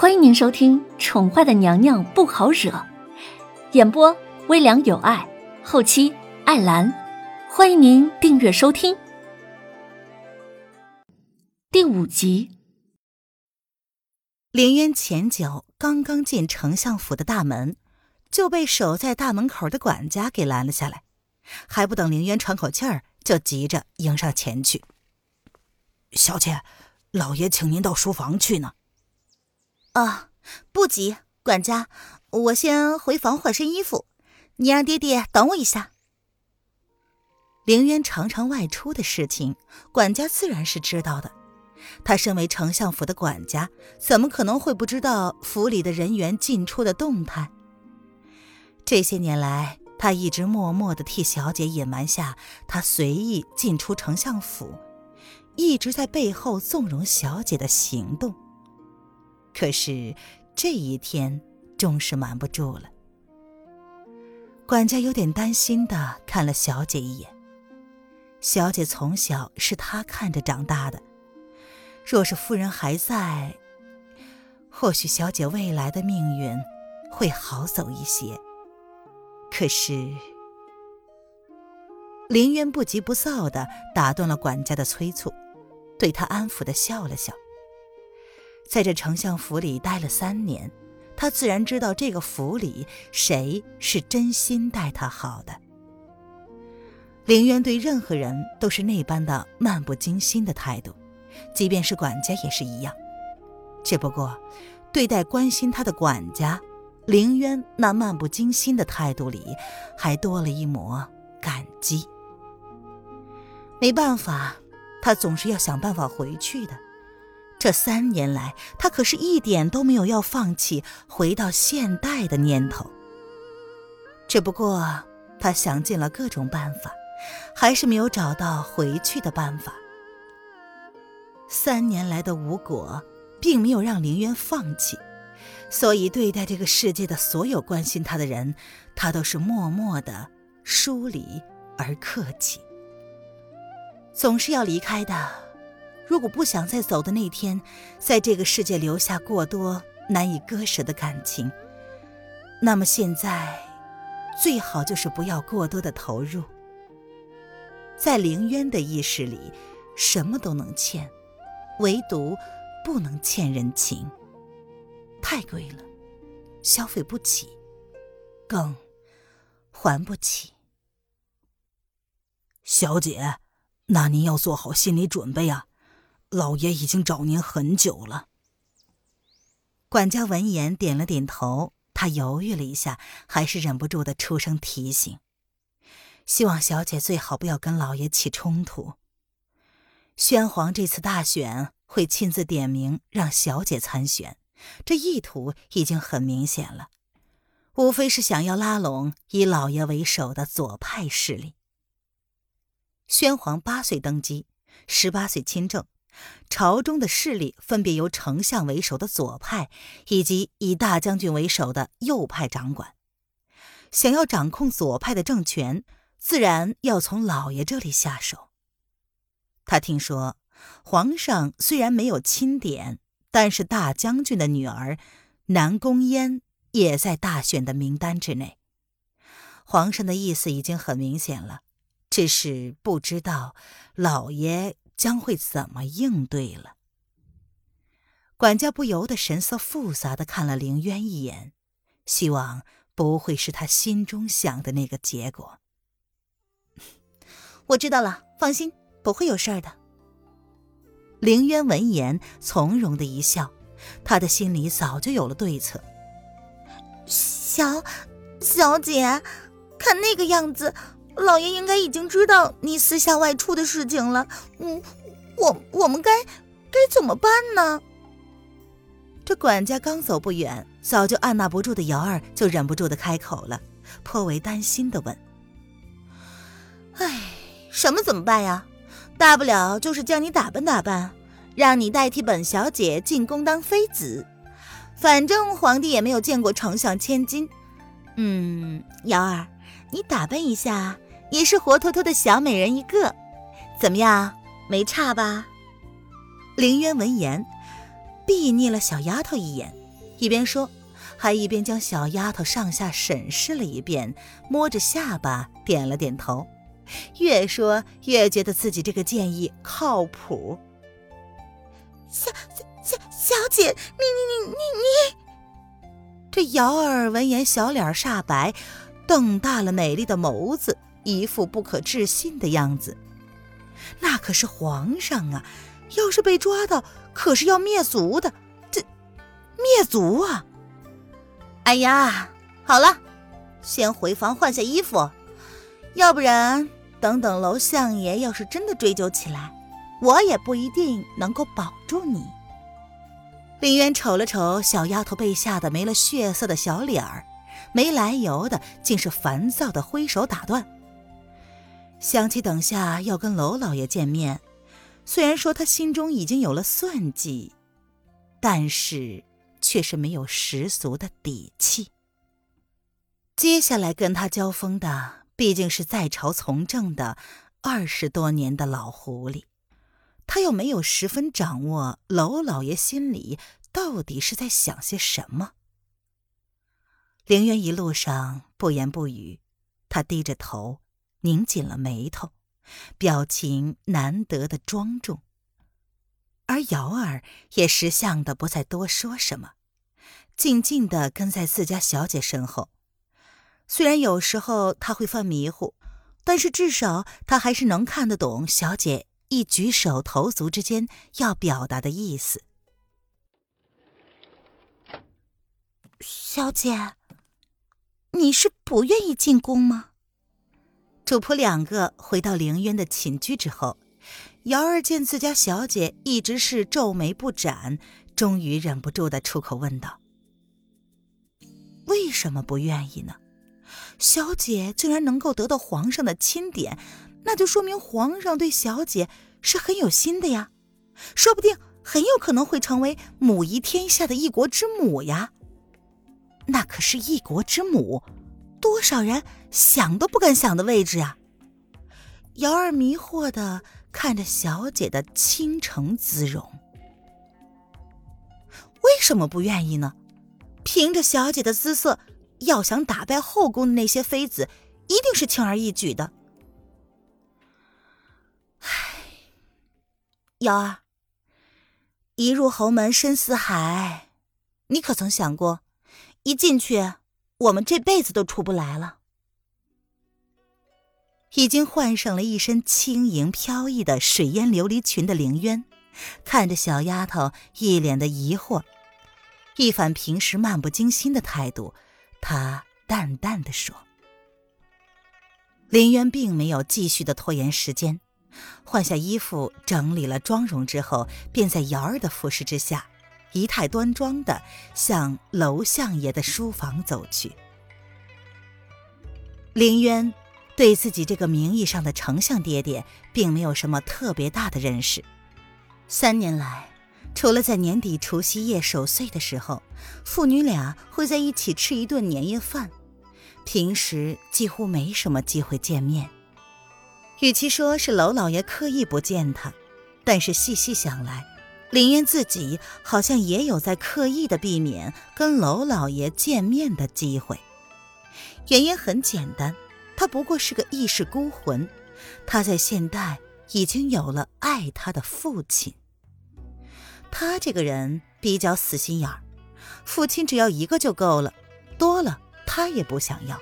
欢迎您收听《宠坏的娘娘不好惹》，演播微凉有爱，后期艾兰。欢迎您订阅收听。第五集，凌渊前脚刚刚进丞相府的大门，就被守在大门口的管家给拦了下来。还不等凌渊喘口气儿，就急着迎上前去：“小姐，老爷请您到书房去呢。”啊，不急，管家，我先回房换身衣服，你让爹爹等我一下。凌渊常常外出的事情，管家自然是知道的。他身为丞相府的管家，怎么可能会不知道府里的人员进出的动态？这些年来，他一直默默的替小姐隐瞒下他随意进出丞相府，一直在背后纵容小姐的行动。可是这一天终是瞒不住了。管家有点担心的看了小姐一眼。小姐从小是他看着长大的，若是夫人还在，或许小姐未来的命运会好走一些。可是，林渊不急不躁的打断了管家的催促，对他安抚的笑了笑。在这丞相府里待了三年，他自然知道这个府里谁是真心待他好的。凌渊对任何人都是那般的漫不经心的态度，即便是管家也是一样。只不过，对待关心他的管家，凌渊那漫不经心的态度里，还多了一抹感激。没办法，他总是要想办法回去的。这三年来，他可是一点都没有要放弃回到现代的念头。只不过，他想尽了各种办法，还是没有找到回去的办法。三年来的无果，并没有让凌渊放弃，所以对待这个世界的所有关心他的人，他都是默默的疏离而客气。总是要离开的。如果不想在走的那天，在这个世界留下过多难以割舍的感情，那么现在最好就是不要过多的投入。在凌渊的意识里，什么都能欠，唯独不能欠人情。太贵了，消费不起，更还不起。小姐，那您要做好心理准备啊。老爷已经找您很久了。管家闻言点了点头，他犹豫了一下，还是忍不住的出声提醒：“希望小姐最好不要跟老爷起冲突。宣皇这次大选会亲自点名让小姐参选，这意图已经很明显了，无非是想要拉拢以老爷为首的左派势力。宣皇八岁登基，十八岁亲政。”朝中的势力分别由丞相为首的左派，以及以大将军为首的右派掌管。想要掌控左派的政权，自然要从老爷这里下手。他听说，皇上虽然没有钦点，但是大将军的女儿南宫嫣也在大选的名单之内。皇上的意思已经很明显了，只是不知道老爷。将会怎么应对了？管家不由得神色复杂的看了凌渊一眼，希望不会是他心中想的那个结果。我知道了，放心，不会有事儿的。凌渊闻言从容的一笑，他的心里早就有了对策。小小姐，看那个样子。老爷应该已经知道你私下外出的事情了，嗯，我我们该该怎么办呢？这管家刚走不远，早就按捺不住的瑶儿就忍不住的开口了，颇为担心的问：“哎，什么怎么办呀？大不了就是叫你打扮打扮，让你代替本小姐进宫当妃子，反正皇帝也没有见过丞相千金。嗯，瑶儿，你打扮一下。”也是活脱脱的小美人一个，怎么样？没差吧？凌渊闻言，睥睨了小丫头一眼，一边说，还一边将小丫头上下审视了一遍，摸着下巴点了点头，越说越觉得自己这个建议靠谱。小小小姐，你你你你你！这瑶儿闻言，小脸煞白，瞪大了美丽的眸子，一副不可置信的样子。那可是皇上啊！要是被抓到，可是要灭族的。这灭族啊！哎呀，好了，先回房换下衣服，要不然等等楼相爷要是真的追究起来，我也不一定能够保住你。林渊瞅了瞅小丫头被吓得没了血色的小脸儿，没来由的竟是烦躁的挥手打断。想起等下要跟娄老爷见面。虽然说他心中已经有了算计，但是却是没有十足的底气。接下来跟他交锋的毕竟是在朝从政的二十多年的老狐狸，他又没有十分掌握娄老爷心里到底是在想些什么。凌渊一路上不言不语，他低着头，拧紧了眉头。表情难得的庄重，而瑶儿也识相的不再多说什么，静静的跟在自家小姐身后。虽然有时候他会犯迷糊，但是至少他还是能看得懂小姐一举手投足之间要表达的意思。小姐，你是不愿意进宫吗？主仆两个回到凌渊的寝居之后，瑶儿见自家小姐一直是皱眉不展，终于忍不住的出口问道：“为什么不愿意呢？小姐竟然能够得到皇上的钦点，那就说明皇上对小姐是很有心的呀，说不定很有可能会成为母仪天下的一国之母呀。那可是一国之母。”多少人想都不敢想的位置啊！瑶儿迷惑的看着小姐的倾城姿容，为什么不愿意呢？凭着小姐的姿色，要想打败后宫的那些妃子，一定是轻而易举的。唉，瑶儿，一入侯门深似海，你可曾想过，一进去？我们这辈子都出不来了。已经换上了一身轻盈飘逸的水烟琉璃裙的凌渊，看着小丫头一脸的疑惑，一反平时漫不经心的态度，他淡淡的说：“林渊并没有继续的拖延时间，换下衣服，整理了妆容之后，便在瑶儿的服侍之下。”仪态端庄的向楼相爷的书房走去。凌渊对自己这个名义上的丞相爹爹，并没有什么特别大的认识。三年来，除了在年底除夕夜守岁的时候，父女俩会在一起吃一顿年夜饭，平时几乎没什么机会见面。与其说是娄老爷刻意不见他，但是细细想来。林渊自己好像也有在刻意的避免跟娄老爷见面的机会，原因很简单，他不过是个一世孤魂，他在现代已经有了爱他的父亲。他这个人比较死心眼儿，父亲只要一个就够了，多了他也不想要，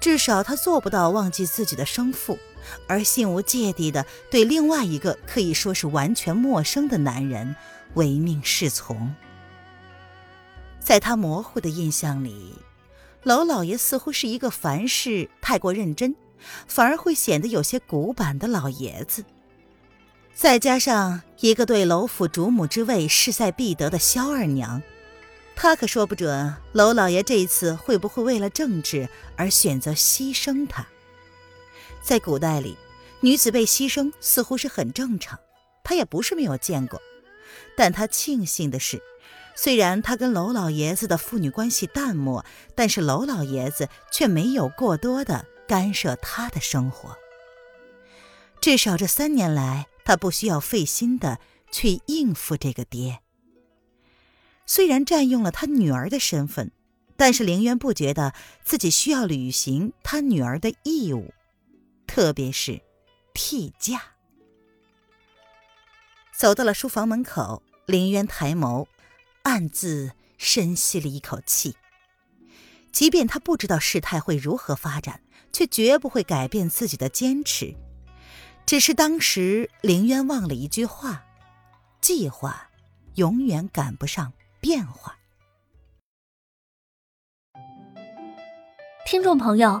至少他做不到忘记自己的生父。而心无芥蒂的对另外一个可以说是完全陌生的男人唯命是从，在他模糊的印象里，娄老爷似乎是一个凡事太过认真，反而会显得有些古板的老爷子。再加上一个对娄府主母之位势在必得的萧二娘，他可说不准娄老爷这一次会不会为了政治而选择牺牲他。在古代里，女子被牺牲似乎是很正常，他也不是没有见过。但他庆幸的是，虽然他跟娄老爷子的父女关系淡漠，但是娄老爷子却没有过多的干涉他的生活。至少这三年来，他不需要费心的去应付这个爹。虽然占用了他女儿的身份，但是凌渊不觉得自己需要履行他女儿的义务，特别是替嫁。走到了书房门口，凌渊抬眸，暗自深吸了一口气。即便他不知道事态会如何发展，却绝不会改变自己的坚持。只是当时凌渊忘了一句话：计划永远赶不上变化。听众朋友，